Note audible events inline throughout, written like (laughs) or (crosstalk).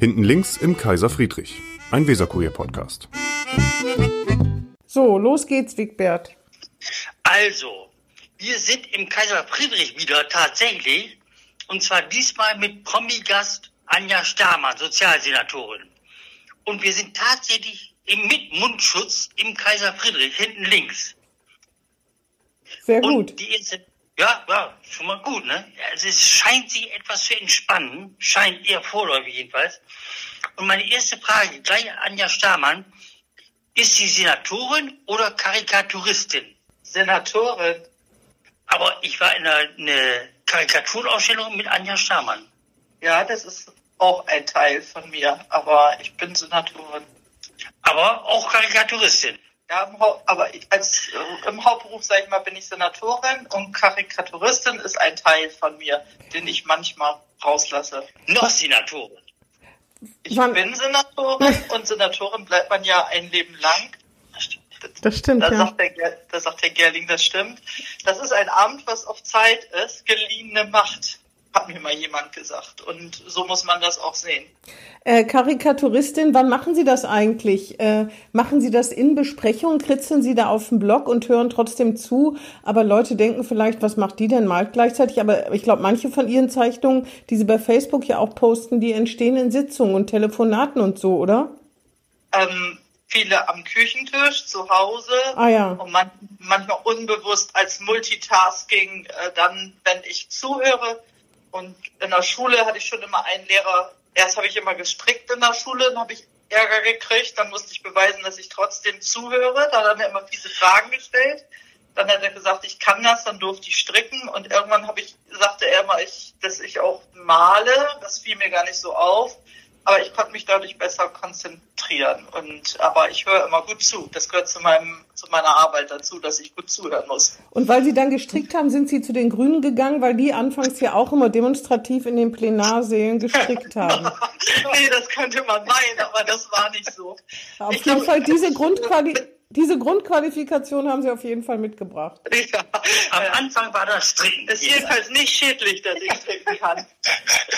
Hinten links im Kaiser Friedrich, ein Weserkurier-Podcast. So, los geht's, Wigbert. Also, wir sind im Kaiser Friedrich wieder tatsächlich. Und zwar diesmal mit Promi-Gast Anja Stamann, Sozialsenatorin. Und wir sind tatsächlich im, mit Mundschutz im Kaiser Friedrich, hinten links. Sehr gut. Und die erste, ja, ja, schon mal gut, ne? Also es scheint sie etwas zu entspannen, scheint eher vorläufig jedenfalls. Und meine erste Frage, gleich an Anja Stamann, ist sie Senatorin oder Karikaturistin? Senatorin. Aber ich war in einer, einer Karikaturausstellung mit Anja Stamann. Ja, das ist auch ein Teil von mir, aber ich bin Senatorin. Aber auch Karikaturistin. Ja, im aber ich, als äh, im Hauptberuf, sag ich mal, bin ich Senatorin und Karikaturistin ist ein Teil von mir, den ich manchmal rauslasse. Noch Senatorin. Ich Wann- bin Senatorin (laughs) und Senatorin bleibt man ja ein Leben lang. Das stimmt, Da ja. sagt, der, da sagt der Gerling, das stimmt. Das ist ein Amt, was auf Zeit ist, geliehene Macht, hat mir mal jemand gesagt. Und so muss man das auch sehen. Äh, Karikaturistin, wann machen Sie das eigentlich? Äh, machen Sie das in Besprechungen, kritzeln Sie da auf dem Blog und hören trotzdem zu? Aber Leute denken vielleicht, was macht die denn malt gleichzeitig? Aber ich glaube, manche von Ihren Zeichnungen, die Sie bei Facebook ja auch posten, die entstehen in Sitzungen und Telefonaten und so, oder? Ähm, viele am Küchentisch, zu Hause. Ah ja. Und man, manchmal unbewusst als Multitasking, äh, dann, wenn ich zuhöre. Und in der Schule hatte ich schon immer einen Lehrer, erst habe ich immer gestrickt in der Schule, dann habe ich Ärger gekriegt, dann musste ich beweisen, dass ich trotzdem zuhöre. Dann hat er mir immer fiese Fragen gestellt. Dann hat er gesagt, ich kann das, dann durfte ich stricken und irgendwann habe ich, sagte er mal, ich, dass ich auch male. Das fiel mir gar nicht so auf. Aber ich konnte mich dadurch besser konzentrieren. Und aber ich höre immer gut zu. Das gehört zu meinem, zu meiner Arbeit dazu, dass ich gut zuhören muss. Und weil Sie dann gestrickt haben, sind Sie zu den Grünen gegangen, weil die anfangs ja auch immer demonstrativ in den Plenarsälen gestrickt haben. (laughs) nee, das könnte man meinen, aber das war nicht so. Auf Ich jeden glaub, Fall diese Grundquali diese Grundqualifikation haben Sie auf jeden Fall mitgebracht. (laughs) Ja, Am Anfang war das Stricken. ist jedenfalls nicht schädlich, dass ich stricken kann.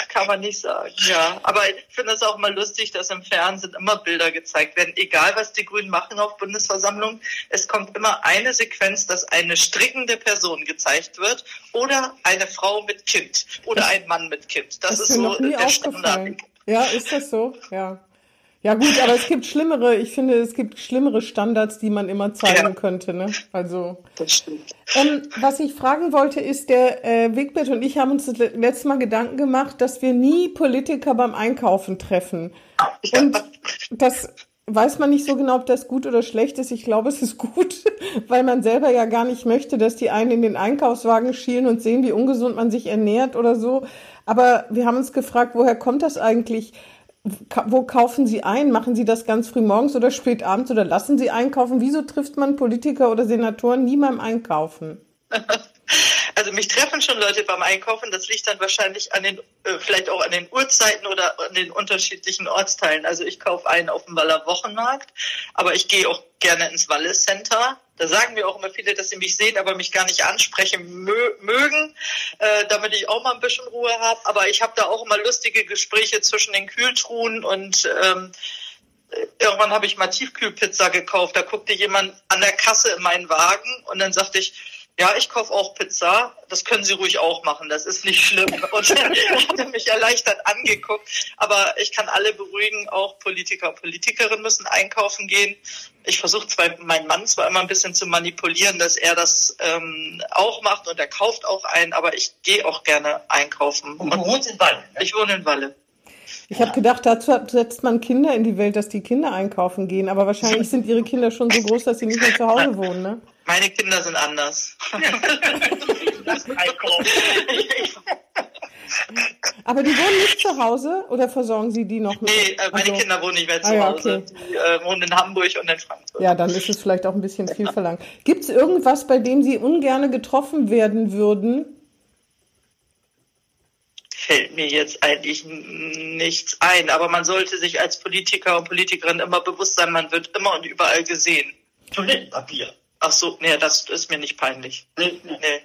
Kann man nicht sagen. Ja, aber ich finde es auch mal lustig, dass im Fernsehen immer Bilder gezeigt werden. Egal, was die Grünen machen auf Bundesversammlung, es kommt immer eine Sequenz, dass eine strickende Person gezeigt wird oder eine Frau mit Kind oder ein Mann mit Kind. Das, Das ist ist mir so noch nie der. Standard. Ja, ist das so? Ja. Ja gut, aber es gibt schlimmere, ich finde, es gibt schlimmere Standards, die man immer zeigen Ja. könnte. Ne? Also Das stimmt. ähm, was ich fragen wollte, ist, der äh, Wigbert und ich haben uns das le- letzte Mal Gedanken gemacht, dass wir nie Politiker beim Einkaufen treffen. Und das weiß man nicht so genau, ob das gut oder schlecht ist. Ich glaube, es ist gut, (laughs) weil man selber ja gar nicht möchte, dass die einen in den Einkaufswagen schielen und sehen, wie ungesund man sich ernährt oder so. Aber wir haben uns gefragt, woher kommt das eigentlich? Wo kaufen Sie ein? Machen Sie das ganz früh morgens oder spät abends oder lassen Sie einkaufen? Wieso trifft man Politiker oder Senatoren nie beim Einkaufen? (laughs) Also mich treffen schon Leute beim Einkaufen. Das liegt dann wahrscheinlich an den, äh, vielleicht auch an den Uhrzeiten oder an den unterschiedlichen Ortsteilen. Also ich kaufe ein auf dem Waller Wochenmarkt, aber ich gehe auch gerne ins Walle Center. Da sagen mir auch immer viele, dass sie mich sehen, aber mich gar nicht ansprechen mö mögen, äh, damit ich auch mal ein bisschen Ruhe habe. Aber ich habe da auch immer lustige Gespräche zwischen den Kühltruhen und ähm, irgendwann habe ich mal Tiefkühlpizza gekauft. Da guckte jemand an der Kasse in meinen Wagen und dann sagte ich, ja, ich kaufe auch Pizza. Das können Sie ruhig auch machen. Das ist nicht schlimm. (laughs) Und dann hat er mich erleichtert angeguckt. Aber ich kann alle beruhigen, auch Politiker und Politikerinnen müssen einkaufen gehen. Ich versuche zwar meinen Mann zwar immer ein bisschen zu manipulieren, dass er das ähm, auch macht und er kauft auch ein, aber ich gehe auch gerne einkaufen. Und du wohnst in Walle. Ne? ich wohne in Walle. Ich habe gedacht, dazu setzt man Kinder in die Welt, dass die Kinder einkaufen gehen. Aber wahrscheinlich sind ihre Kinder schon so groß, dass sie nicht mehr zu Hause wohnen. Ne? Meine Kinder sind anders. (laughs) Aber die wohnen nicht zu Hause oder versorgen Sie die noch mit? Nee, äh, meine Also- Kinder wohnen nicht mehr zu Ah, ja, Hause. okay. Die äh, wohnen in Hamburg und in Frankfurt. Ja, dann ist es vielleicht auch ein bisschen viel verlangt. Gibt es irgendwas, bei dem Sie ungerne getroffen werden würden? Fällt mir jetzt eigentlich nichts ein. Aber man sollte sich als Politiker und Politikerin immer bewusst sein, man wird immer und überall gesehen. Toilettenpapier. Ach so, nee, das ist mir nicht peinlich. Nee, nee. Nee.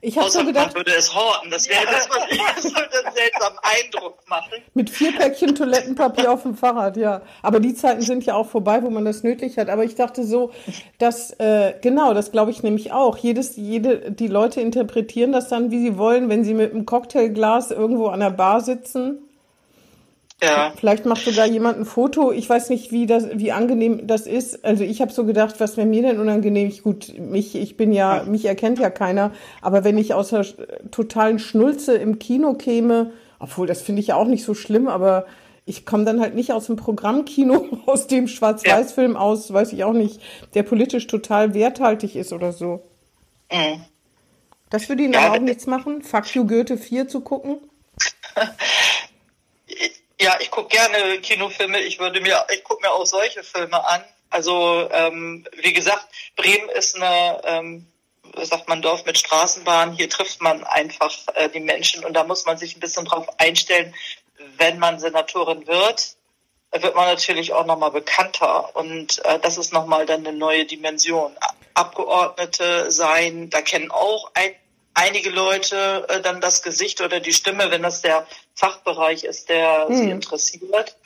Ich habe so gedacht, man würde es horten. Das wäre das, was (laughs) ich das würde einen seltsamen Eindruck machen. Mit vier Päckchen Toilettenpapier auf dem Fahrrad, ja. Aber die Zeiten sind ja auch vorbei, wo man das nötig hat. Aber ich dachte so, dass äh, genau, das glaube ich nämlich auch. Jedes, jede, die Leute interpretieren das dann, wie sie wollen, wenn sie mit einem Cocktailglas irgendwo an der Bar sitzen ja. Vielleicht macht sogar jemand ein Foto. Ich weiß nicht, wie das, wie angenehm das ist. Also ich habe so gedacht, was wäre mir denn unangenehm? Ich, gut, mich, ich bin ja, mich erkennt ja keiner. Aber wenn ich aus der totalen Schnulze im Kino käme, obwohl das finde ich ja auch nicht so schlimm, aber ich komme dann halt nicht aus dem Programmkino, (laughs) aus dem Schwarz-Weiß-Film aus, weiß ich auch nicht, der politisch total werthaltig ist oder so. Mhm. Das würde Ihnen ja, auch nichts machen, Fuck You Goethe 4 zu gucken? (laughs) Ja, ich gucke gerne Kinofilme. Ich würde mir, ich gucke mir auch solche Filme an. Also ähm, wie gesagt, Bremen ist eine, ähm, sagt man, Dorf mit Straßenbahn. Hier trifft man einfach äh, die Menschen und da muss man sich ein bisschen drauf einstellen. Wenn man Senatorin wird, wird man natürlich auch nochmal bekannter und äh, das ist nochmal dann eine neue Dimension. Abgeordnete sein, da kennen auch ein, einige Leute äh, dann das Gesicht oder die Stimme, wenn das der Fachbereich ist, der hm. sie interessiert.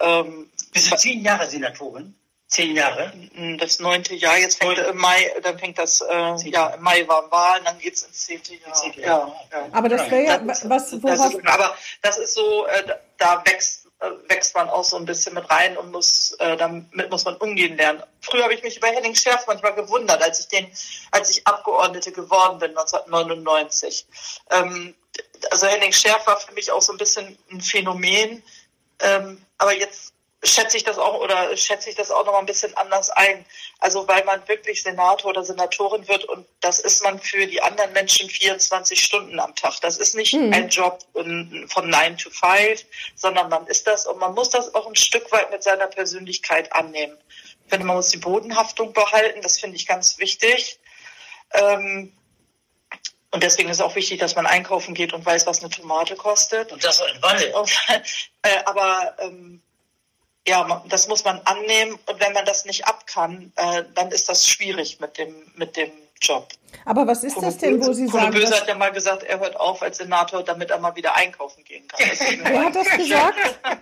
Ähm, Bist du zehn Jahre Senatorin? Zehn Jahre? Das neunte Jahr, jetzt fängt im Mai, dann fängt das, äh, ja, im Mai war Wahl, dann geht's ins zehnte Jahr. Zehnte Jahr. Ja, ja. Aber das wäre ja, was, was, das ist, aber das ist so, äh, da wächst wächst man auch so ein bisschen mit rein und muss äh, damit muss man umgehen lernen. Früher habe ich mich über Henning Scherf manchmal gewundert, als ich den, als ich Abgeordnete geworden bin 1999. Ähm, also Henning Scherf war für mich auch so ein bisschen ein Phänomen, ähm, aber jetzt schätze ich das auch oder schätze ich das auch noch mal ein bisschen anders ein. Also weil man wirklich Senator oder Senatorin wird und das ist man für die anderen Menschen 24 Stunden am Tag. Das ist nicht mhm. ein Job von 9 to 5, sondern man ist das und man muss das auch ein Stück weit mit seiner Persönlichkeit annehmen. Ich finde, man muss die Bodenhaftung behalten, das finde ich ganz wichtig. Ähm, und deswegen ist auch wichtig, dass man einkaufen geht und weiß, was eine Tomate kostet. Und das in Walle. (laughs) Äh, aber ähm, ja, das muss man annehmen und wenn man das nicht ab kann, äh, dann ist das schwierig mit dem, mit dem Job. Aber was ist das denn, wo Sie Kuno sagen? Böse hat ja mal gesagt, er hört auf als Senator, damit er mal wieder einkaufen gehen kann. Wer hat das gesagt? (laughs)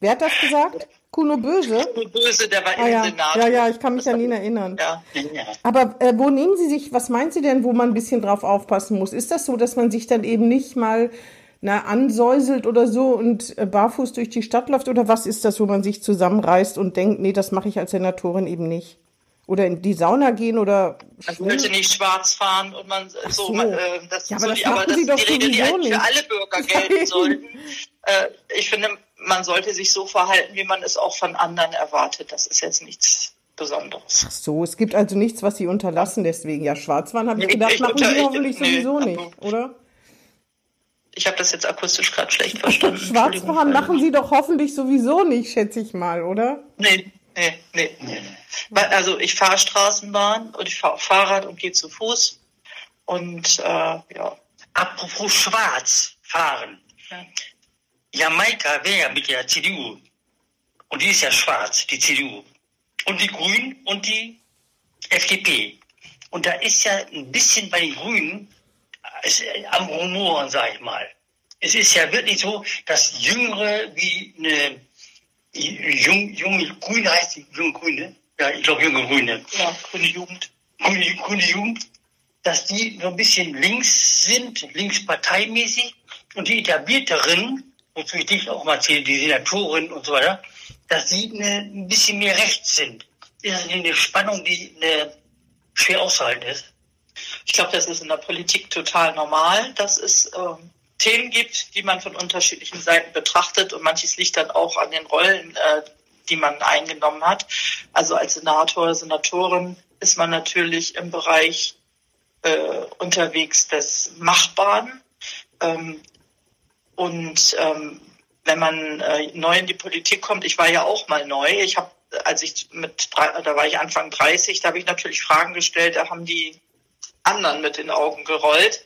Wer hat das gesagt? Kuno Böse? Kuno Böse, der war ah, ja. Senator. Ja, ja, ich kann mich an ihn erinnern. Ja. Aber äh, wo nehmen Sie sich, was meint Sie denn, wo man ein bisschen drauf aufpassen muss? Ist das so, dass man sich dann eben nicht mal na, ansäuselt oder so und äh, barfuß durch die Stadt läuft? Oder was ist das, wo man sich zusammenreißt und denkt, nee, das mache ich als Senatorin eben nicht? Oder in die Sauna gehen oder also Man sollte nicht schwarz fahren und man so, so. Man, äh, das ja, aber so das die, aber das Sie doch die Regel, die für alle Bürger gelten sollten. Äh, ich finde, man sollte sich so verhalten, wie man es auch von anderen erwartet. Das ist jetzt nichts Besonderes. Ach so, es gibt also nichts, was Sie unterlassen deswegen. Ja, Schwarzfahren habe ich gedacht, ich, machen Sie hoffentlich nee, sowieso nicht, oder? Ich habe das jetzt akustisch gerade schlecht verstanden. (laughs) Schwarzfahren machen Sie doch hoffentlich sowieso nicht, schätze ich mal, oder? Nee, nee, nee. nee. Also ich fahre Straßenbahn und ich fahre Fahrrad und gehe zu Fuß. Und äh, ja. Apropos schwarz fahren. Ja. Jamaika wäre mit der CDU. Und die ist ja schwarz, die CDU. Und die Grünen und die FDP. Und da ist ja ein bisschen bei den Grünen am Rumoren, sag ich mal. Es ist ja wirklich so, dass Jüngere wie eine jung, junge Grüne heißt die junge Grüne, ja, ich glaube junge Grüne. Ja, grüne Jugend. Grüne, grüne Jugend, dass die so ein bisschen links sind, linksparteimäßig und die etablierteren, wozu ich dich auch mal zähle, die Senatorin und so weiter, dass sie eine, ein bisschen mehr rechts sind. Ist das eine Spannung, die eine, schwer auszuhalten ist? Ich glaube, das ist in der Politik total normal, dass es ähm, Themen gibt, die man von unterschiedlichen Seiten betrachtet und manches liegt dann auch an den Rollen, äh, die man eingenommen hat. Also als Senator, Senatorin ist man natürlich im Bereich äh, unterwegs des Machbaren. Ähm, und ähm, wenn man äh, neu in die Politik kommt, ich war ja auch mal neu, ich habe als ich mit, da war ich Anfang 30, da habe ich natürlich Fragen gestellt, da haben die anderen mit den Augen gerollt.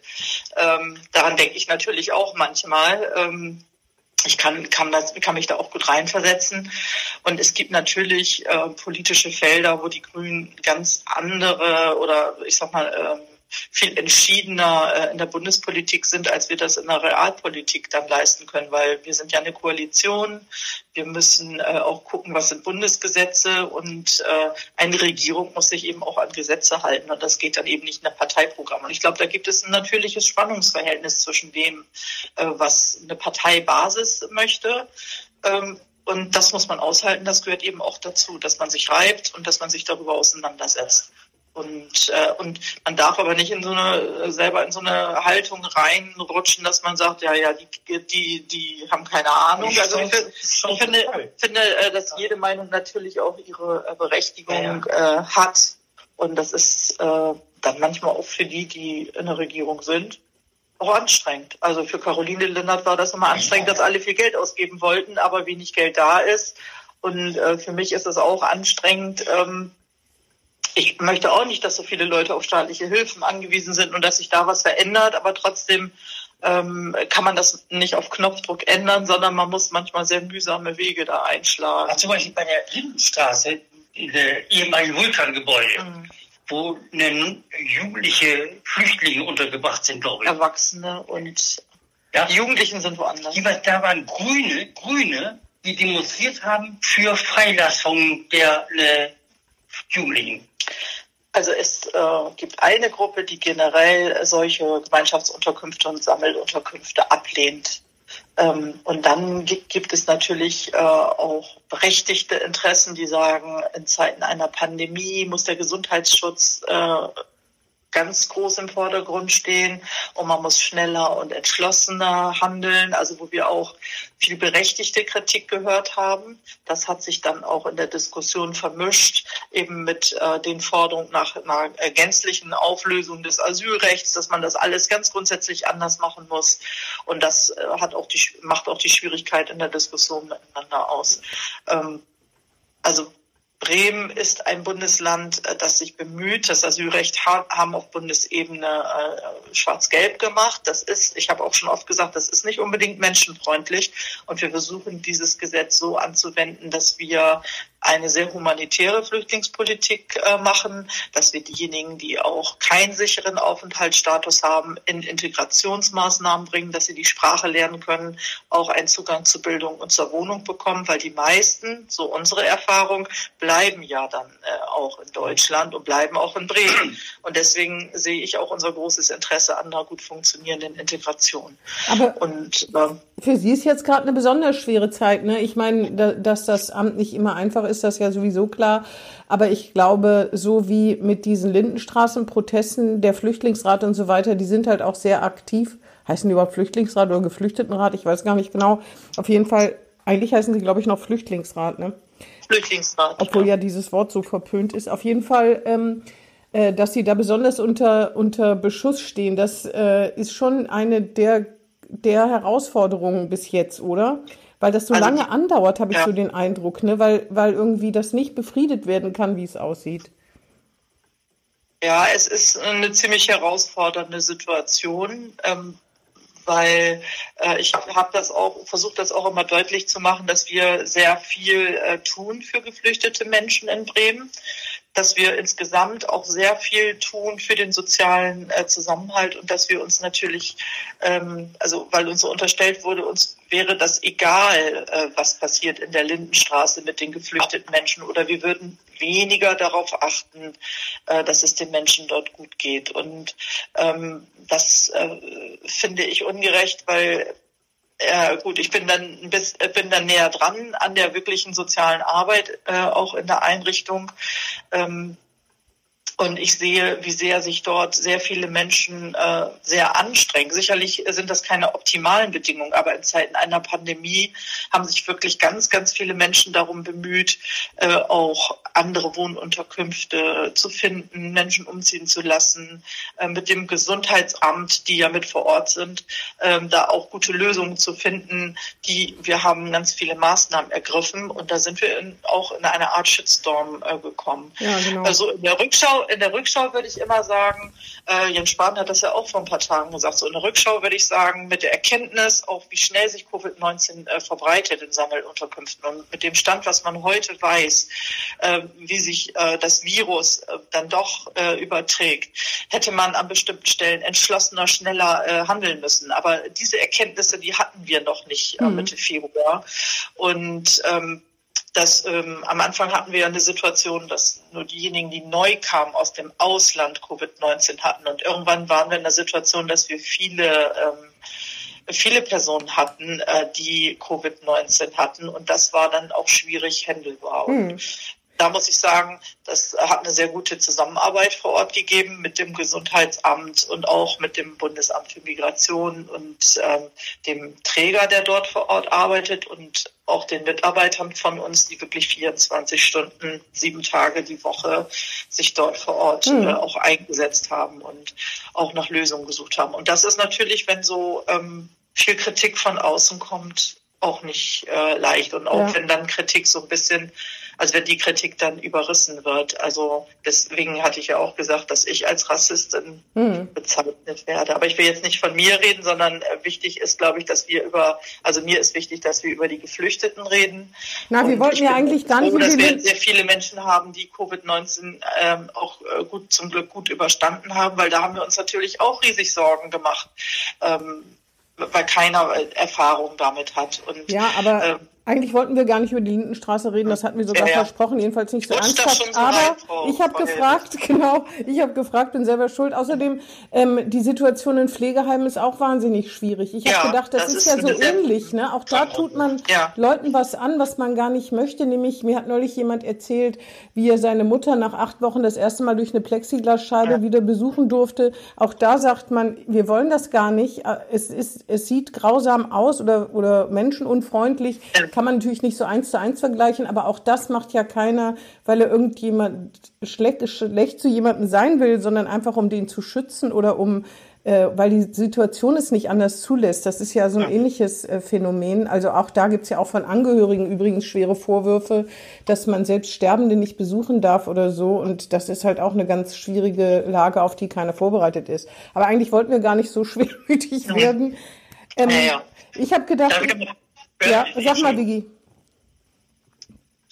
Ähm, daran denke ich natürlich auch manchmal. Ähm, ich kann, kann, das, kann mich da auch gut reinversetzen. Und es gibt natürlich äh, politische Felder, wo die Grünen ganz andere oder ich sag mal äh, viel entschiedener äh, in der Bundespolitik sind, als wir das in der Realpolitik dann leisten können, weil wir sind ja eine Koalition. Wir müssen äh, auch gucken, was sind Bundesgesetze und äh, eine Regierung muss sich eben auch an Gesetze halten und das geht dann eben nicht in der Parteiprogramm. Und ich glaube, da gibt es ein natürliches Spannungsverhältnis zwischen dem, was eine Parteibasis möchte ähm, und das muss man aushalten. Das gehört eben auch dazu, dass man sich reibt und dass man sich darüber auseinandersetzt. Und, äh, und man darf aber nicht in so eine, selber in so eine Haltung reinrutschen, dass man sagt, ja, ja, die, die, die haben keine Ahnung. Also ich, ich finde, finde, äh, dass jede Meinung natürlich auch ihre äh, Berechtigung äh, hat. Und das ist äh, dann manchmal auch für die, die in der Regierung sind, auch anstrengend. Also für Caroline Lindert war das immer anstrengend, dass alle viel Geld ausgeben wollten, aber wenig Geld da ist. Und äh, für mich ist es auch anstrengend. Ähm, ich möchte auch nicht, dass so viele Leute auf staatliche Hilfen angewiesen sind und dass sich da was verändert, aber trotzdem ähm, kann man das nicht auf Knopfdruck ändern, sondern man muss manchmal sehr mühsame Wege da einschlagen. Also zum Beispiel bei der Lindenstraße, in der ehemaligen Vulkangebäude. Mhm wo jugendliche Flüchtlinge untergebracht sind, glaube ich. Erwachsene und ja. die Jugendlichen sind woanders. Die, da waren Grüne, Grüne, die demonstriert haben für Freilassung der äh, Jugendlichen. Also es äh, gibt eine Gruppe, die generell solche Gemeinschaftsunterkünfte und Sammelunterkünfte ablehnt. Ähm, und dann gibt es natürlich äh, auch berechtigte Interessen, die sagen, in Zeiten einer Pandemie muss der Gesundheitsschutz äh, ganz groß im Vordergrund stehen und man muss schneller und entschlossener handeln, also wo wir auch viel berechtigte Kritik gehört haben. Das hat sich dann auch in der Diskussion vermischt, eben mit äh, den Forderungen nach einer gänzlichen Auflösung des Asylrechts, dass man das alles ganz grundsätzlich anders machen muss. Und das äh, hat auch die, macht auch die Schwierigkeit in der Diskussion miteinander aus. Ähm, also Bremen ist ein Bundesland, äh, das sich bemüht. Das Asylrecht haben auf Bundesebene äh, schwarz-gelb gemacht. Das ist, ich habe auch schon oft gesagt, das ist nicht unbedingt menschenfreundlich. Und wir versuchen, dieses Gesetz so anzuwenden, dass wir eine sehr humanitäre Flüchtlingspolitik äh, machen, dass wir diejenigen, die auch keinen sicheren Aufenthaltsstatus haben, in Integrationsmaßnahmen bringen, dass sie die Sprache lernen können, auch einen Zugang zu Bildung und zur Wohnung bekommen, weil die meisten, so unsere Erfahrung, bleiben ja dann äh, auch in Deutschland und bleiben auch in Bremen. Und deswegen sehe ich auch unser großes Interesse an einer gut funktionierenden Integration. Aber und, äh, für Sie ist jetzt gerade eine besonders schwere Zeit. Ne? Ich meine, da, dass das Amt nicht immer einfach ist, ist das ja sowieso klar. Aber ich glaube, so wie mit diesen Lindenstraßenprotesten, der Flüchtlingsrat und so weiter, die sind halt auch sehr aktiv. Heißen die überhaupt Flüchtlingsrat oder Geflüchtetenrat? Ich weiß gar nicht genau. Auf jeden Fall, eigentlich heißen sie, glaube ich, noch Flüchtlingsrat, ne? Flüchtlingsrat. Obwohl ja dieses Wort so verpönt ist. Auf jeden Fall, ähm, äh, dass sie da besonders unter, unter Beschuss stehen, das äh, ist schon eine der, der Herausforderungen bis jetzt, oder? Weil das so also, lange andauert, habe ich ja. so den Eindruck, ne? weil, weil irgendwie das nicht befriedet werden kann, wie es aussieht. Ja, es ist eine ziemlich herausfordernde Situation. Ähm, weil äh, ich habe das auch versucht, das auch immer deutlich zu machen, dass wir sehr viel äh, tun für geflüchtete Menschen in Bremen dass wir insgesamt auch sehr viel tun für den sozialen äh, Zusammenhalt und dass wir uns natürlich, ähm, also weil uns so unterstellt wurde, uns wäre das egal, äh, was passiert in der Lindenstraße mit den geflüchteten Menschen oder wir würden weniger darauf achten, äh, dass es den Menschen dort gut geht. Und ähm, das äh, finde ich ungerecht, weil ja, gut, ich bin dann bis, bin dann näher dran an der wirklichen sozialen Arbeit, äh, auch in der Einrichtung. Ähm, und ich sehe, wie sehr sich dort sehr viele Menschen äh, sehr anstrengen. Sicherlich sind das keine optimalen Bedingungen, aber in Zeiten einer Pandemie haben sich wirklich ganz, ganz viele Menschen darum bemüht, äh, auch andere Wohnunterkünfte zu finden, Menschen umziehen zu lassen, äh, mit dem Gesundheitsamt, die ja mit vor Ort sind, äh, da auch gute Lösungen zu finden. Die wir haben ganz viele Maßnahmen ergriffen und da sind wir in, auch in eine Art Shitstorm äh, gekommen. Ja, genau. Also in der Rückschau in der Rückschau würde ich immer sagen, äh, Jens Spahn hat das ja auch vor ein paar Tagen gesagt, so in der Rückschau würde ich sagen, mit der Erkenntnis, auch wie schnell sich Covid-19 äh, verbreitet in Sammelunterkünften und mit dem Stand, was man heute weiß, äh, wie sich äh, das Virus äh, dann doch äh, überträgt, hätte man an bestimmten Stellen entschlossener, schneller äh, handeln müssen. Aber diese Erkenntnisse, die hatten wir noch nicht äh, mhm. Mitte Februar. Und ähm, dass ähm, am Anfang hatten wir ja eine Situation, dass nur diejenigen, die neu kamen aus dem Ausland Covid-19 hatten. Und irgendwann waren wir in der Situation, dass wir viele ähm, viele Personen hatten, äh, die Covid-19 hatten. Und das war dann auch schwierig handelbar. Mhm. Da muss ich sagen, das hat eine sehr gute Zusammenarbeit vor Ort gegeben mit dem Gesundheitsamt und auch mit dem Bundesamt für Migration und ähm, dem Träger, der dort vor Ort arbeitet und auch den Mitarbeitern von uns, die wirklich 24 Stunden, sieben Tage die Woche sich dort vor Ort mhm. äh, auch eingesetzt haben und auch nach Lösungen gesucht haben. Und das ist natürlich, wenn so ähm, viel Kritik von außen kommt, auch nicht äh, leicht. Und auch ja. wenn dann Kritik so ein bisschen also wenn die Kritik dann überrissen wird. Also deswegen hatte ich ja auch gesagt, dass ich als Rassistin mhm. bezeichnet werde. Aber ich will jetzt nicht von mir reden, sondern äh, wichtig ist, glaube ich, dass wir über, also mir ist wichtig, dass wir über die Geflüchteten reden. Na, wir wollten ja eigentlich gar nicht. Froh, dass wir sehr viele Menschen haben, die Covid-19 ähm, auch äh, gut, zum Glück gut überstanden haben, weil da haben wir uns natürlich auch riesig Sorgen gemacht. Ähm, weil keiner Erfahrung damit hat. Und, ja, aber ähm, eigentlich wollten wir gar nicht über die Lindenstraße reden, das hatten wir sogar ja, ja. versprochen, jedenfalls nicht so ernsthaft. So aber Frau, ich habe gefragt, (laughs) genau, ich habe gefragt, bin selber schuld. Außerdem, ähm, die Situation in Pflegeheimen ist auch wahnsinnig schwierig. Ich ja, habe gedacht, das, das ist, ist, ja so ähnlich. Ne? Auch da tut man Leuten was an, was man gar nicht möchte. Nämlich, mir hat neulich jemand erzählt, wie er seine Mutter nach acht Wochen das erste Mal durch eine Plexiglasscheibe wieder besuchen durfte. Auch da sagt man, wir wollen das gar nicht. Es, ist, es sieht grausam aus oder, oder menschenunfreundlich kann man natürlich nicht so eins zu eins vergleichen, aber auch das macht ja keiner, weil er irgendjemand schlecht, schlecht zu jemandem sein will, sondern einfach um den zu schützen oder um äh, weil die Situation es nicht anders zulässt. Das ist ja so ein ähnliches äh, Phänomen. Also auch da gibt's ja auch von Angehörigen übrigens schwere Vorwürfe, dass man selbst Sterbende nicht besuchen darf oder so. Und das ist halt auch eine ganz schwierige Lage, auf die keiner vorbereitet ist. Aber eigentlich wollten wir gar nicht so (laughs) schwermütig werden. Ähm, ja, ja. Ich habe gedacht. Ja, sag mal, Digi.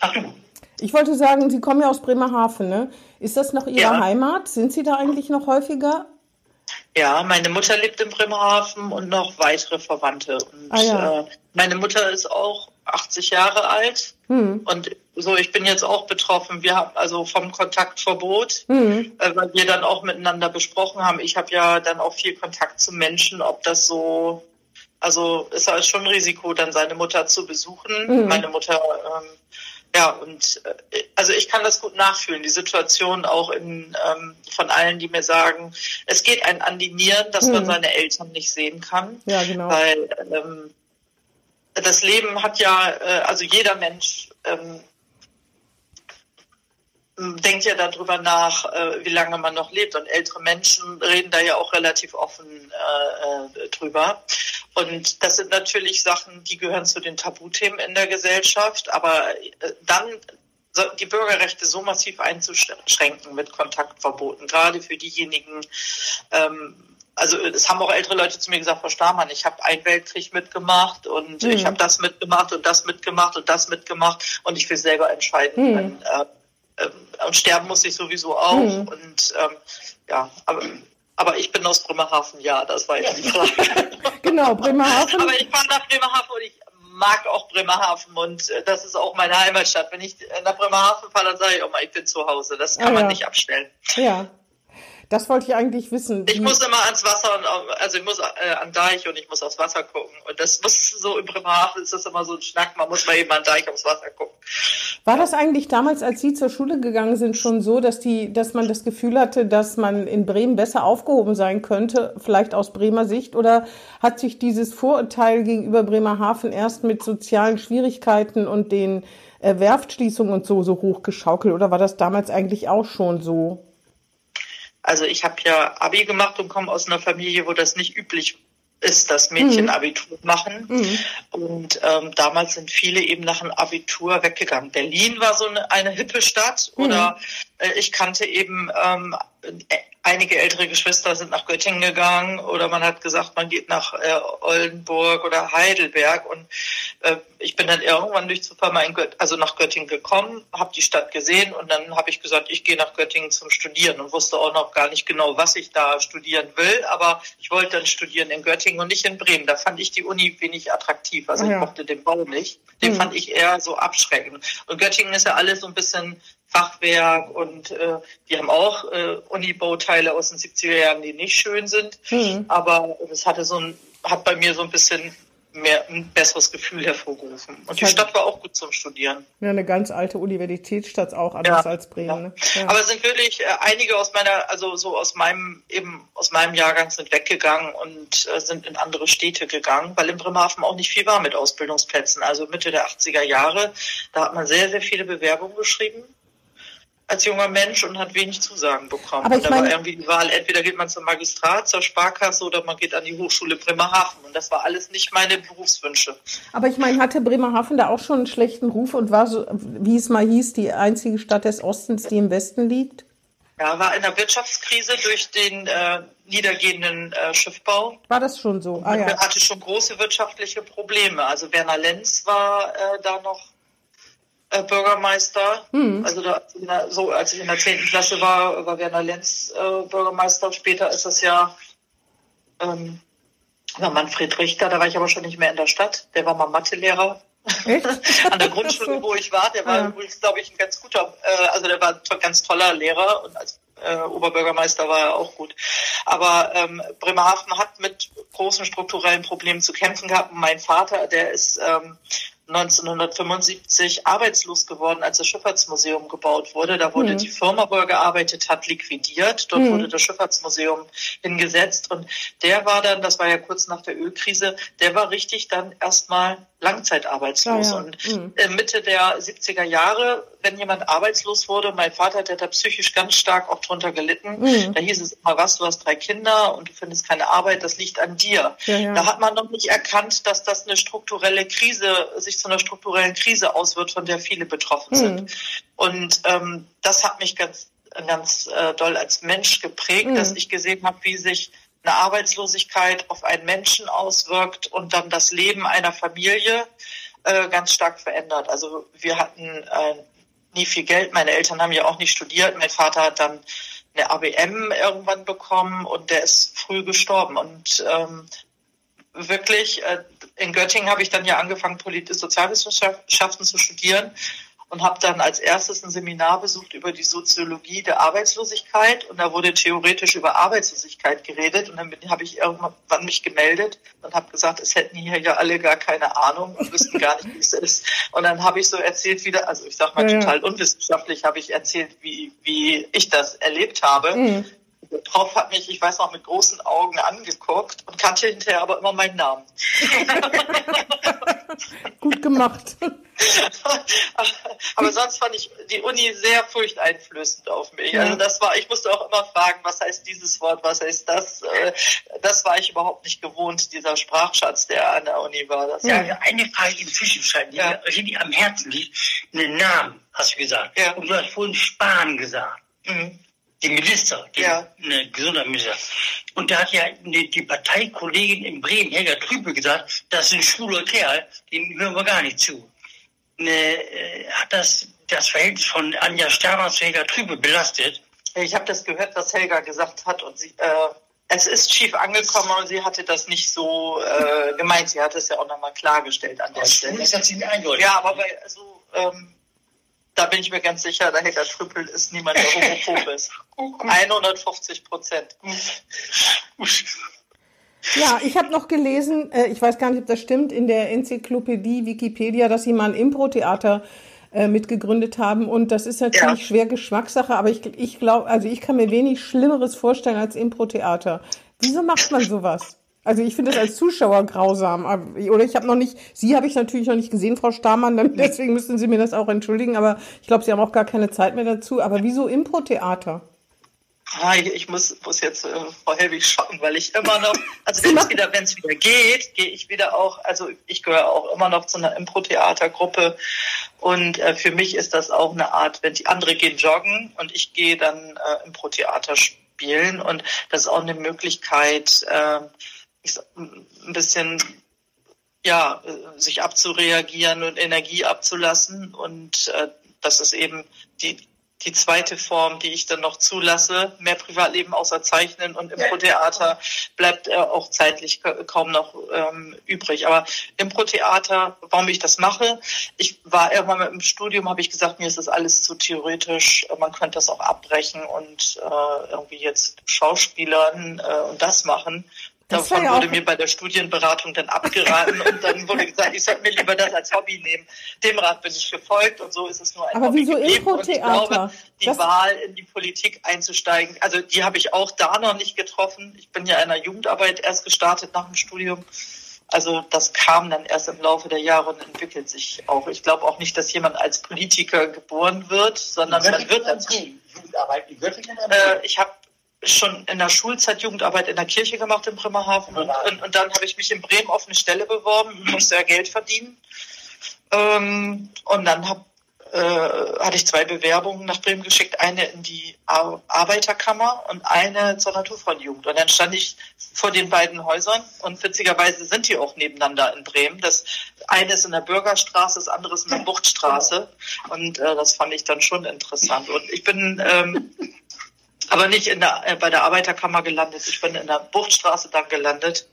Ach du. Ich wollte sagen, Sie kommen ja aus Bremerhaven, ne? Ist das noch Ihre ja. Heimat? Sind Sie da eigentlich noch häufiger? Ja, meine Mutter lebt in Bremerhaven und noch weitere Verwandte. Und ah, ja. äh, meine Mutter ist auch 80 Jahre alt. Hm. Und so, ich bin jetzt auch betroffen. Wir haben also vom Kontaktverbot, hm. äh, weil wir dann auch miteinander besprochen haben. Ich habe ja dann auch viel Kontakt zu Menschen, ob das so also ist halt schon ein Risiko, dann seine Mutter zu besuchen. Mhm. Meine Mutter, ähm, ja, und äh, also ich kann das gut nachfühlen, die Situation auch in, ähm, von allen, die mir sagen, es geht einen an die Nieren, dass mhm. man seine Eltern nicht sehen kann. Ja, genau. Weil ähm, das Leben hat ja, äh, also jeder Mensch ähm, denkt ja darüber nach, äh, wie lange man noch lebt. Und ältere Menschen reden da ja auch relativ offen äh, äh, drüber. Und das sind natürlich Sachen, die gehören zu den Tabuthemen in der Gesellschaft. Aber äh, dann die Bürgerrechte so massiv einzuschränken mit Kontaktverboten, gerade für diejenigen, ähm, also es haben auch ältere Leute zu mir gesagt, Frau Stamann, ich habe einen Weltkrieg mitgemacht und mhm. ich habe das mitgemacht und das mitgemacht und das mitgemacht und ich will selber entscheiden. Mhm. Wenn, äh, ähm, und sterben muss ich sowieso auch. Mhm. Und ähm, ja, aber, aber ich bin aus Bremerhaven, ja, das war jetzt die Frage. (laughs) genau, Bremerhaven. aber ich fahre nach Bremerhaven und ich mag auch Bremerhaven und äh, das ist auch meine Heimatstadt. Wenn ich nach Bremerhaven fahre, dann sage ich auch mal, ich bin zu Hause. Das kann ah, man ja. nicht abstellen. Ja. Das wollte ich eigentlich wissen. Ich muss immer ans Wasser und also ich muss äh, an Deich und ich muss aufs Wasser gucken. Und das muss so im Bremerhaven ist das immer so ein Schnack, man muss mal eben an Deich aufs Wasser gucken. War das eigentlich damals, als Sie zur Schule gegangen sind, schon so, dass die, dass man das Gefühl hatte, dass man in Bremen besser aufgehoben sein könnte, vielleicht aus Bremer Sicht? Oder hat sich dieses Vorurteil gegenüber Bremerhaven erst mit sozialen Schwierigkeiten und den äh, Werftschließungen und so so hochgeschaukelt? Oder war das damals eigentlich auch schon so? Also ich habe ja Abi gemacht und komme aus einer Familie, wo das nicht üblich ist, dass Mädchen mhm. Abitur machen. Mhm. Und ähm, damals sind viele eben nach dem Abitur weggegangen. Berlin war so eine, eine hippe Stadt mhm. oder äh, ich kannte eben ähm, einige ältere Geschwister sind nach Göttingen gegangen oder man hat gesagt, man geht nach äh, Oldenburg oder Heidelberg und äh, ich bin dann irgendwann durch Zufall mal in Gött also nach Göttingen gekommen, habe die Stadt gesehen und dann habe ich gesagt, ich gehe nach Göttingen zum Studieren und wusste auch noch gar nicht genau, was ich da studieren will, aber ich wollte dann studieren in Göttingen und nicht in Bremen. Da fand ich die Uni wenig attraktiv, also ja. ich mochte den Bau nicht. Den mhm. fand ich eher so abschreckend. Und Göttingen ist ja alles so ein bisschen Fachwerk und äh, die haben auch äh, Uni-Bauteile aus den 70er Jahren, die nicht schön sind. Mhm. Aber es hatte so ein, hat bei mir so ein bisschen mehr ein besseres Gefühl hervorgerufen. Und die Stadt war auch gut zum Studieren. Ja, eine ganz alte Universitätsstadt auch, anders ja, als Bremen. Ja. Ne? Ja. Aber es sind wirklich äh, einige aus meiner, also so aus meinem, eben aus meinem Jahrgang sind weggegangen und äh, sind in andere Städte gegangen, weil in Bremerhaven auch nicht viel war mit Ausbildungsplätzen. Also Mitte der 80er Jahre, da hat man sehr, sehr viele Bewerbungen geschrieben als junger Mensch und hat wenig Zusagen bekommen. Aber ich und da meine, war irgendwie die Wahl, entweder geht man zum Magistrat, zur Sparkasse oder man geht an die Hochschule Bremerhaven. Und das war alles nicht meine Berufswünsche. Aber ich meine, hatte Bremerhaven da auch schon einen schlechten Ruf und war so, wie es mal hieß, die einzige Stadt des Ostens, die im Westen liegt? Ja, war in der Wirtschaftskrise durch den äh, niedergehenden äh, Schiffbau. War das schon so? Ah, ja. hatte schon große wirtschaftliche Probleme. Also Werner Lenz war äh, da noch äh, Bürgermeister. Mhm. Also da, so als ich in der zehnten Klasse war, war Werner Lenz äh, Bürgermeister. Später ist es ja ähm, war Manfred Richter, da war ich aber schon nicht mehr in der Stadt. Der war mal Mathelehrer. (laughs) An der Grundschule, wo ich war, der war ja. übrigens, glaube ich, ein ganz guter, äh, also der war ein ganz toller Lehrer und als äh, Oberbürgermeister war er auch gut. Aber ähm, Bremerhaven hat mit großen strukturellen Problemen zu kämpfen gehabt. Und mein Vater, der ist ähm, 1975 arbeitslos geworden, als das Schifffahrtsmuseum gebaut wurde. Da wurde mhm. die Firma, wo er gearbeitet hat, liquidiert. Dort mhm. wurde das Schifffahrtsmuseum hingesetzt. Und der war dann, das war ja kurz nach der Ölkrise, der war richtig dann erstmal langzeitarbeitslos. Ja, ja. Und mhm. Mitte der 70er Jahre, wenn jemand arbeitslos wurde, mein Vater, der hat da psychisch ganz stark auch drunter gelitten. Mhm. Da hieß es immer, was, du hast drei Kinder und du findest keine Arbeit, das liegt an dir. Ja, da hat man noch nicht erkannt, dass das eine strukturelle Krise, sich zu einer strukturellen Krise auswirkt, von der viele betroffen sind. Mhm. Und ähm, das hat mich ganz ganz äh, doll als Mensch geprägt, dass mhm. ich gesehen habe, wie sich eine Arbeitslosigkeit auf einen Menschen auswirkt und dann das Leben einer Familie äh, ganz stark verändert. Also wir hatten äh, nie viel Geld. Meine Eltern haben ja auch nicht studiert. Mein Vater hat dann eine ABM irgendwann bekommen und der ist früh gestorben. Und ähm, wirklich, äh, in Göttingen habe ich dann ja angefangen, Politik Sozialwissenschaften zu studieren und habe dann als erstes ein Seminar besucht über die Soziologie der Arbeitslosigkeit und da wurde theoretisch über Arbeitslosigkeit geredet und dann habe ich irgendwann mich gemeldet und habe gesagt, es hätten hier ja alle gar keine Ahnung und wüssten gar nicht, wie es ist. Und dann habe ich so erzählt wieder, also ich sag mal ja, total unwissenschaftlich, habe ich erzählt, wie, wie ich das erlebt habe. Mhm. Der Prof hat mich, ich weiß noch, mit großen Augen angeguckt und kannte hinterher aber immer meinen Namen. (laughs) (laughs) Gut gemacht. Aber sonst fand ich die Uni sehr furchteinflößend auf mich. Ja. Also das war, ich musste auch immer fragen, was heißt dieses Wort, was heißt das? Äh, das war ich überhaupt nicht gewohnt, dieser Sprachschatz, der an der Uni war. Das ja, war eine Frage inzwischen scheint, die ja. mir am Herzen liegt. Einen Namen, hast du gesagt. Ja. Und du hast vorhin Spahn gesagt. Mhm. Die Minister, die ja. ne, Gesundheitsminister. Und da hat ja die, die Parteikollegin in Bremen, Helga Trübe, gesagt, das ist ein schwuler Kerl, dem hören wir gar nicht zu. Äh, hat das das Verhältnis von Anja Sterner zu Helga Trübe belastet? Ich habe das gehört, was Helga gesagt hat und sie, äh, es ist schief angekommen und sie hatte das nicht so äh, gemeint. Sie hat es ja auch nochmal klargestellt an der Stelle. Das eindeutig. Ja, aber bei, also, ähm, da bin ich mir ganz sicher, der Helga Trüppel ist niemand, der homophob ist. (laughs) 150 Prozent. Ja, ich habe noch gelesen, äh, ich weiß gar nicht, ob das stimmt, in der Enzyklopädie Wikipedia, dass sie mal ein Impro-Theater äh, mitgegründet haben. Und das ist natürlich ja. schwer Geschmackssache, aber ich, ich glaube, also ich kann mir wenig Schlimmeres vorstellen als Impro-Theater. Wieso macht man sowas? Also ich finde das als Zuschauer grausam. Oder ich habe noch nicht, Sie habe ich natürlich noch nicht gesehen, Frau Stamann, deswegen müssen Sie mir das auch entschuldigen, aber ich glaube, Sie haben auch gar keine Zeit mehr dazu. Aber wieso Impro-Theater? Ah, ich muss, muss jetzt äh, Frau Helwig schocken, weil ich immer noch, also wenn es wieder, wenn es wieder geht, gehe ich wieder auch, also ich gehöre auch immer noch zu einer Impro-Theatergruppe und äh, für mich ist das auch eine Art, wenn die andere gehen joggen und ich gehe dann äh, Impro-Theater spielen und das ist auch eine Möglichkeit, äh, ein bisschen ja, äh, sich abzureagieren und Energie abzulassen und äh, das ist eben die die zweite Form, die ich dann noch zulasse. Mehr Privatleben außer Zeichnen und Impro-Theater bleibt äh, auch zeitlich kaum noch ähm, übrig. Aber Impro-Theater, warum ich das mache, ich war irgendwann im Studium, habe ich gesagt, mir ist das alles zu theoretisch, man könnte das auch abbrechen und äh, irgendwie jetzt Schauspielern äh, und das machen. Davon ja wurde mir bei der Studienberatung dann abgeraten und dann wurde gesagt, ich sollte mir lieber das als Hobby nehmen. Dem Rat bin ich gefolgt und so ist es nur ein Aber Hobby wieso Impro-Theater? Die das Wahl in die Politik einzusteigen, also die habe ich auch da noch nicht getroffen. Ich bin ja in der Jugendarbeit erst gestartet nach dem Studium. Also das kam dann erst im Laufe der Jahre und entwickelt sich auch. Ich glaube auch nicht, dass jemand als Politiker geboren wird, sondern man wird als Jugendarbeit. Äh, ich habe schon in der Schulzeit Jugendarbeit in der Kirche gemacht in Bremerhaven und, und, und dann habe ich mich in Bremen auf eine Stelle beworben, musste ja Geld verdienen. Ähm, und dann hab, äh, hatte ich zwei Bewerbungen nach Bremen geschickt, eine in die Ar Arbeiterkammer und eine zur Naturfreundjugend. Und dann stand ich vor den beiden Häusern und witzigerweise sind die auch nebeneinander in Bremen. Das eine ist in der Bürgerstraße, das andere ist in der Buchtstraße. Und äh, das fand ich dann schon interessant. Und ich bin ähm, aber nicht in der, äh, bei der Arbeiterkammer gelandet. Ich bin in der Buchtstraße dann gelandet.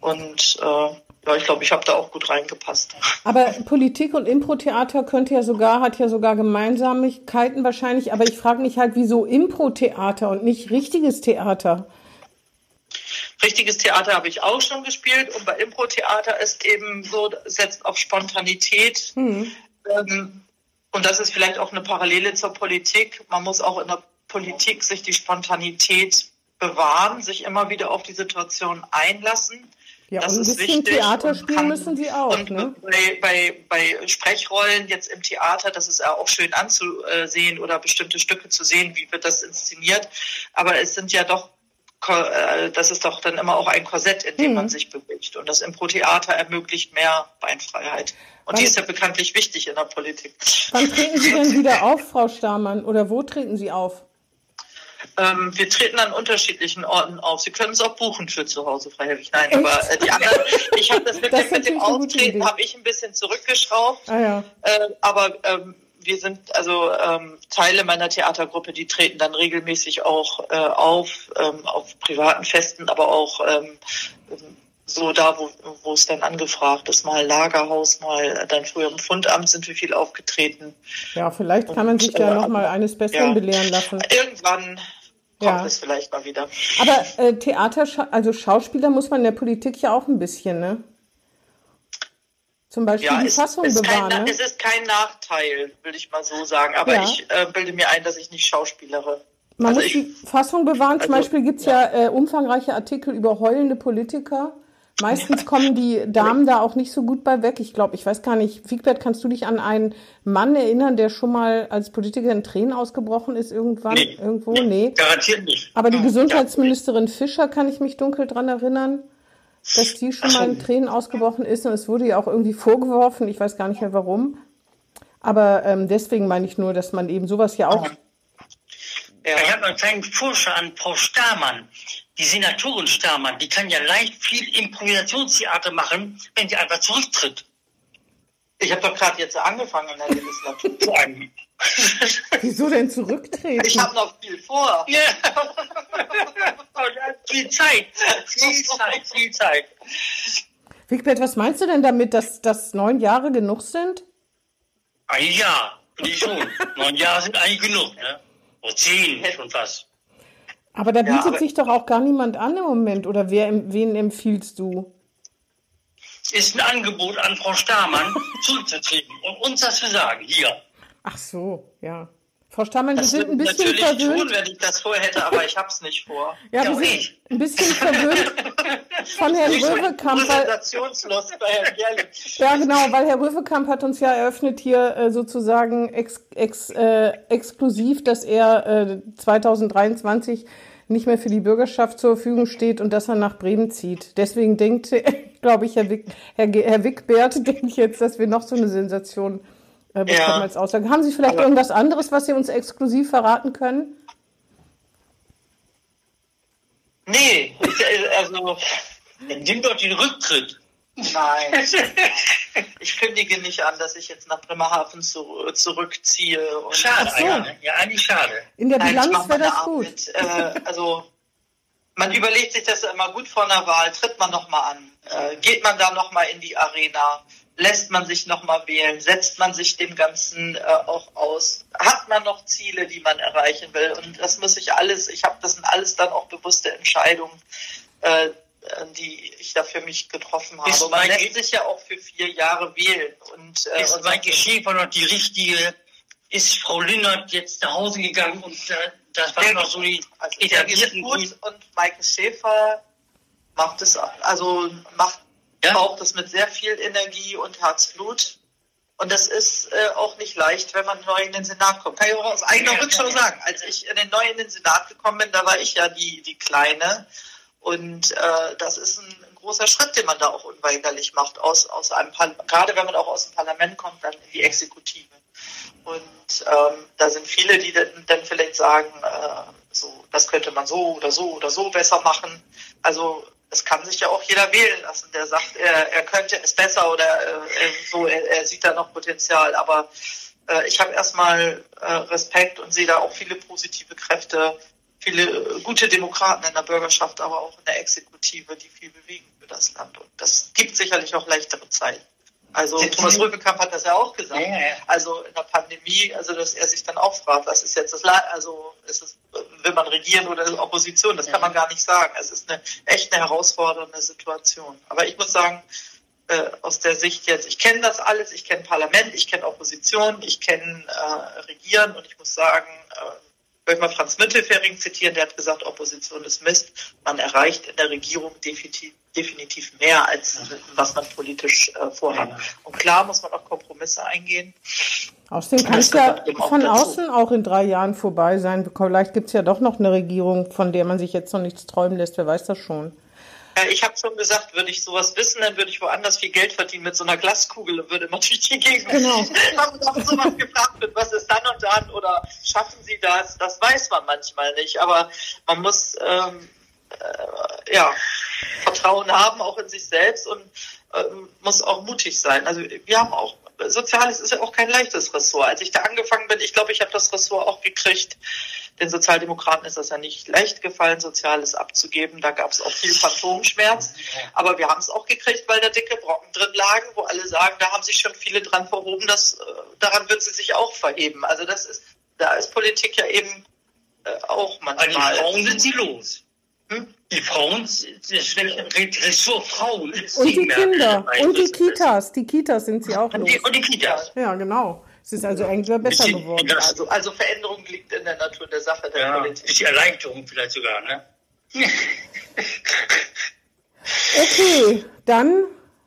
Und äh, ja, ich glaube, ich habe da auch gut reingepasst. Aber Politik und Impro-Theater könnte ja sogar, hat ja sogar Gemeinsamkeiten wahrscheinlich. Aber ich frage mich halt, wieso Impro-Theater und nicht richtiges Theater? Richtiges Theater habe ich auch schon gespielt und bei Impro-Theater ist eben so, setzt auf Spontanität. Mhm. Ähm, und das ist vielleicht auch eine Parallele zur Politik. Man muss auch in der Politik sich die Spontanität bewahren, sich immer wieder auf die Situation einlassen. Ja, das und ein bisschen Theater spielen kann, müssen sie auch. Und ne? bei, bei, bei Sprechrollen jetzt im Theater, das ist auch schön anzusehen oder bestimmte Stücke zu sehen, wie wird das inszeniert. Aber es sind ja doch, äh, das ist doch dann immer auch ein Korsett, in dem mhm. man sich bewegt. Und das Impro-Theater ermöglicht mehr Beinfreiheit. Und wann, die ist ja bekanntlich wichtig in der Politik. Wann treten Sie (laughs) denn wieder auf, Frau Stamann? Oder wo treten Sie auf? Ähm, wir treten an unterschiedlichen Orten auf. Sie können es auch buchen für zu Hause, Frau Helwig. Nein, Echt? aber äh, die anderen, ich habe (laughs) das mit, das dem, mit dem Auftreten habe ich ein bisschen zurückgeschraubt. Ah, ja. äh, aber ähm, wir sind also ähm, Teile meiner Theatergruppe, die treten dann regelmäßig auch äh, auf, ähm, auf privaten Festen, aber auch ähm, so da, wo, wo es dann angefragt ist, mal Lagerhaus, mal dann früher im Fundamt sind wir viel aufgetreten. Ja, vielleicht kann man sich ja äh, noch mal eines Besseren ja, belehren lassen. Irgendwann kommt ja. es vielleicht mal wieder. Aber äh, Theater, also Schauspieler muss man in der Politik ja auch ein bisschen, ne? Zum Beispiel ja, die es, Fassung es bewahren. Kein, ne? Es ist kein Nachteil, würde ich mal so sagen. Aber ja. ich äh, bilde mir ein, dass ich nicht Schauspielere. Man also muss ich, die Fassung bewahren. Zum also, Beispiel gibt es ja, ja äh, umfangreiche Artikel über heulende Politiker. Meistens kommen die Damen da auch nicht so gut bei weg. Ich glaube, ich weiß gar nicht, Wigbert, kannst du dich an einen Mann erinnern, der schon mal als Politiker in Tränen ausgebrochen ist irgendwann? Nee, irgendwo? Nee. Garantiert nicht. Aber die Gesundheitsministerin Fischer kann ich mich dunkel dran erinnern, dass die schon mal in Tränen ausgebrochen ist und es wurde ihr auch irgendwie vorgeworfen. Ich weiß gar nicht mehr warum. Aber ähm, deswegen meine ich nur, dass man eben sowas ja auch. Ja. Ich habe einen kleinen Vorschlag an Frau Stamann die Senatorin Stamann, die kann ja leicht viel Improvisationstheater machen, wenn sie einfach zurücktritt. Ich habe doch gerade jetzt angefangen in der Legislatur. (laughs) Wieso denn zurücktreten? Ich habe noch viel vor. Ja. (laughs) viel Zeit. Viel Zeit, viel Zeit. Wigbert, was meinst du denn damit, dass, dass neun Jahre genug sind? Ein Jahr, finde ich schon. neun Jahre sind eigentlich genug, ne? Oder zehn, schon fast. Aber da bietet ja, aber sich doch auch gar niemand an im Moment. Oder wer, wen empfiehlst du? Ist ein Angebot an Frau Stamann (laughs) zurückzutreten und uns das zu sagen. Hier. Ach so, ja. Frau Stammeln, wir sind ein würde ich bisschen natürlich tun, verwöhnt. wenn ich das vorher hätte, aber ich hab's nicht vor. Ja, Ja, wir sind ein bisschen verwöhnt von Herrn Röwekamp. Präsentationslust bei Herrn Gerlich. Ja, genau, weil Herr Röwekamp hat uns ja eröffnet hier äh, sozusagen ex, ex, äh, exklusiv, dass er äh, 2023 nicht mehr für die Bürgerschaft zur Verfügung steht und dass er nach Bremen zieht. Deswegen denkt, (laughs) glaube ich, Herr, Wick, Herr, Herr Wickbert, denke ich jetzt, dass wir noch so eine Sensation äh, bekommen Ja. als Aussage. Haben Sie vielleicht irgendwas anderes, was Sie uns exklusiv verraten können? Nee, (laughs) also Nimm doch den Rücktritt. nein. (laughs) Ich kündige nicht an, dass ich jetzt nach Bremerhaven zu, zurückziehe. Und Schade, so. ja, ne? ja, eigentlich schade. In der Bilanz wäre das gut. Äh, also man überlegt sich das ja immer gut vor einer Wahl. Tritt man noch mal an? Äh, geht man da noch mal in die Arena? Lässt man sich noch mal wählen? Setzt man sich dem Ganzen äh, auch aus? Hat man noch Ziele, die man erreichen will? Und das muss ich alles. Ich habe das sind alles dann auch bewusste Entscheidungen. Äh, die ich da für mich getroffen habe. Ist man lässt sich ja auch für vier Jahre wählen. Und, äh, Ist und mein Geschäfer noch die richtige? Ist Frau Linnert jetzt nach Hause gegangen und äh, das war Der noch so die Also etablierten gut und Maike Schäfer macht es, also macht Ja? braucht es mit sehr viel Energie und Herzblut. Und das ist äh, auch nicht leicht, wenn man neu in den Senat kommt. Kann ich auch aus eigener Ja, Rückschau ja, ja. sagen. Als ich in den neu in den Senat gekommen bin, da war ich ja die, die Kleine. Und äh, das ist ein, ein großer Schritt, den man da auch unweigerlich macht, aus, aus einem Par gerade wenn man auch aus dem Parlament kommt, dann in die Exekutive. Und ähm, da sind viele, die dann, vielleicht sagen, äh, so, das könnte man so oder so oder so besser machen. Also es kann sich ja auch jeder wählen lassen, der sagt, er, er könnte es besser oder äh, er- so, er, er sieht da noch Potenzial. Aber äh, ich habe erstmal äh, Respekt und sehe da auch viele positive Kräfte, viele äh, gute Demokraten in der Bürgerschaft, aber auch in der Exekutive, die viel bewegen für das Land. Und das gibt sicherlich auch leichtere Zeiten. Also Thomas Röwekamp hat das ja auch gesagt. Ja, ja, ja. Also in der Pandemie, also dass er sich dann auch fragt, was ist jetzt das La also ist es, will man regieren oder ist Opposition? Das kann man gar nicht sagen. Es ist eine echt eine herausfordernde Situation. Aber ich muss sagen, äh, aus der Sicht jetzt, ich kenne das alles, ich kenne Parlament, ich kenne Opposition, ich kenne äh, Regieren und ich muss sagen, äh, ich möchte mal Franz Müntefering zitieren, der hat gesagt, Opposition ist Mist. Man erreicht in der Regierung definitiv, definitiv mehr, als was man politisch äh, vorhat. Und klar muss man auch Kompromisse eingehen. Außerdem kann Das es ja auch von dazu. außen auch in drei Jahren vorbei sein. Vielleicht gibt es ja doch noch eine Regierung, von der man sich jetzt noch nichts träumen lässt. Wer weiß das schon. Ich habe schon gesagt, würde ich sowas wissen, dann würde ich woanders viel Geld verdienen mit so einer Glaskugel und würde immer durch die Gegend. Genau. (laughs) Wenn auf sowas gefragt wird, was ist dann und dann oder schaffen Sie das? Das weiß man manchmal nicht. Aber man muss ähm, äh, ja Vertrauen haben, auch in sich selbst und ähm, muss auch mutig sein. Also wir haben auch Soziales ist ja auch kein leichtes Ressort. Als ich da angefangen bin, ich glaube, ich habe das Ressort auch gekriegt. Den Sozialdemokraten ist das ja nicht leicht gefallen, Soziales abzugeben. Da gab es auch viel Phantomschmerz. Aber wir haben es auch gekriegt, weil da dicke Brocken drin lagen, wo alle sagen, da haben sich schon viele dran verhoben, das, äh, daran wird sie sich auch verheben. Also das ist, da ist Politik ja eben äh, auch Aber die manchmal. Frauen sind sie los. Hm? Die Frauen, das Ressort Frauen ist Und die Kinder und die. Kitas. Die Kitas sind sie auch Und los. die, und die Kitas. Ja, genau. Es ist also eigentlich besser Bisschen- geworden. Also, also Veränderung liegt in der Natur der Sache der Ja, Politik. ist die Erleichterung vielleicht sogar, ne? (laughs) Okay, dann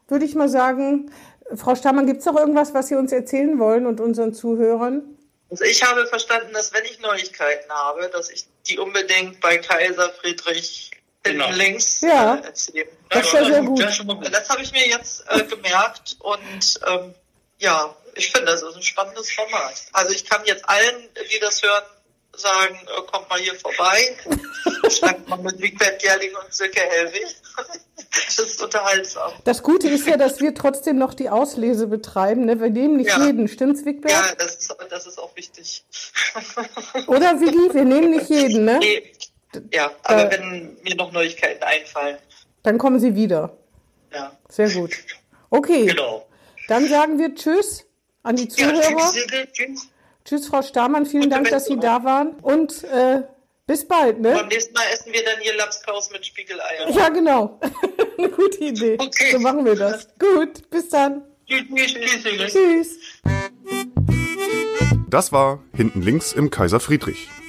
würde ich mal sagen, Frau Stammann, gibt es noch irgendwas, was Sie uns erzählen wollen und unseren Zuhörern? Also ich habe verstanden, dass wenn ich Neuigkeiten habe, dass ich die unbedingt bei Kaiser Friedrich Genau. links Ja. äh, erzählen. Das ist ja sehr gut. Das. Das habe ich mir jetzt äh, gemerkt und ähm, ja, ich finde, das ist ein spannendes Format. Also ich kann jetzt allen, die das hören, sagen, äh, kommt mal hier vorbei, (laughs) schnackt mal mit Wigbert Gerling und Silke Helwig. (laughs) das ist unterhaltsam. Das Gute ist ja, dass wir trotzdem noch die Auslese betreiben. Ne? Wir nehmen nicht Ja. jeden, stimmt's, Wigbert? Ja, das ist, das ist auch wichtig. Oder, Wiggi? Wir nehmen nicht jeden, ne? Nee. Ja, aber Äh. wenn mir noch Neuigkeiten einfallen, Dann kommen Sie wieder. ja. Sehr gut. Okay, Genau. dann sagen wir Tschüss an die Ja, Zuhörer. tschüss, Silke, tschüss. Tschüss, Frau Stamann. Vielen Gute Dank, dass Sie da waren. Und äh, bis bald, ne? Beim nächsten Mal essen wir dann hier Lapskaus mit Spiegeleiern. Ja, genau. (laughs) Eine gute Idee. Okay. So machen wir das. Gut, bis dann. Tschüss, tschüss, tschüss. Tschüss. Das war Hinten links im Kaiser Friedrich,